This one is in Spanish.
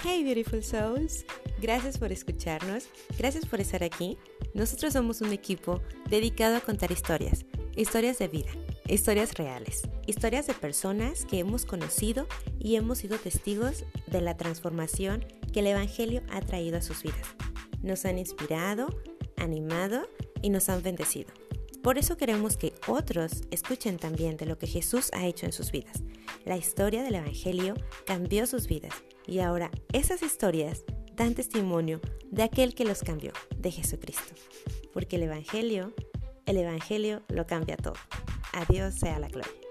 Hey Beautiful Souls, gracias por escucharnos, gracias por estar aquí. Nosotros somos un equipo dedicado a contar historias, historias de vida, historias reales, historias de personas que hemos conocido y hemos sido testigos de la transformación que el Evangelio ha traído a sus vidas. Nos han inspirado, animado y nos han bendecido. Por eso queremos que otros escuchen también de lo que Jesús ha hecho en sus vidas. La historia del Evangelio cambió sus vidas y ahora esas historias dan testimonio de aquel que los cambió, de Jesucristo. Porque el Evangelio, el Evangelio lo cambia todo. A Dios sea la gloria.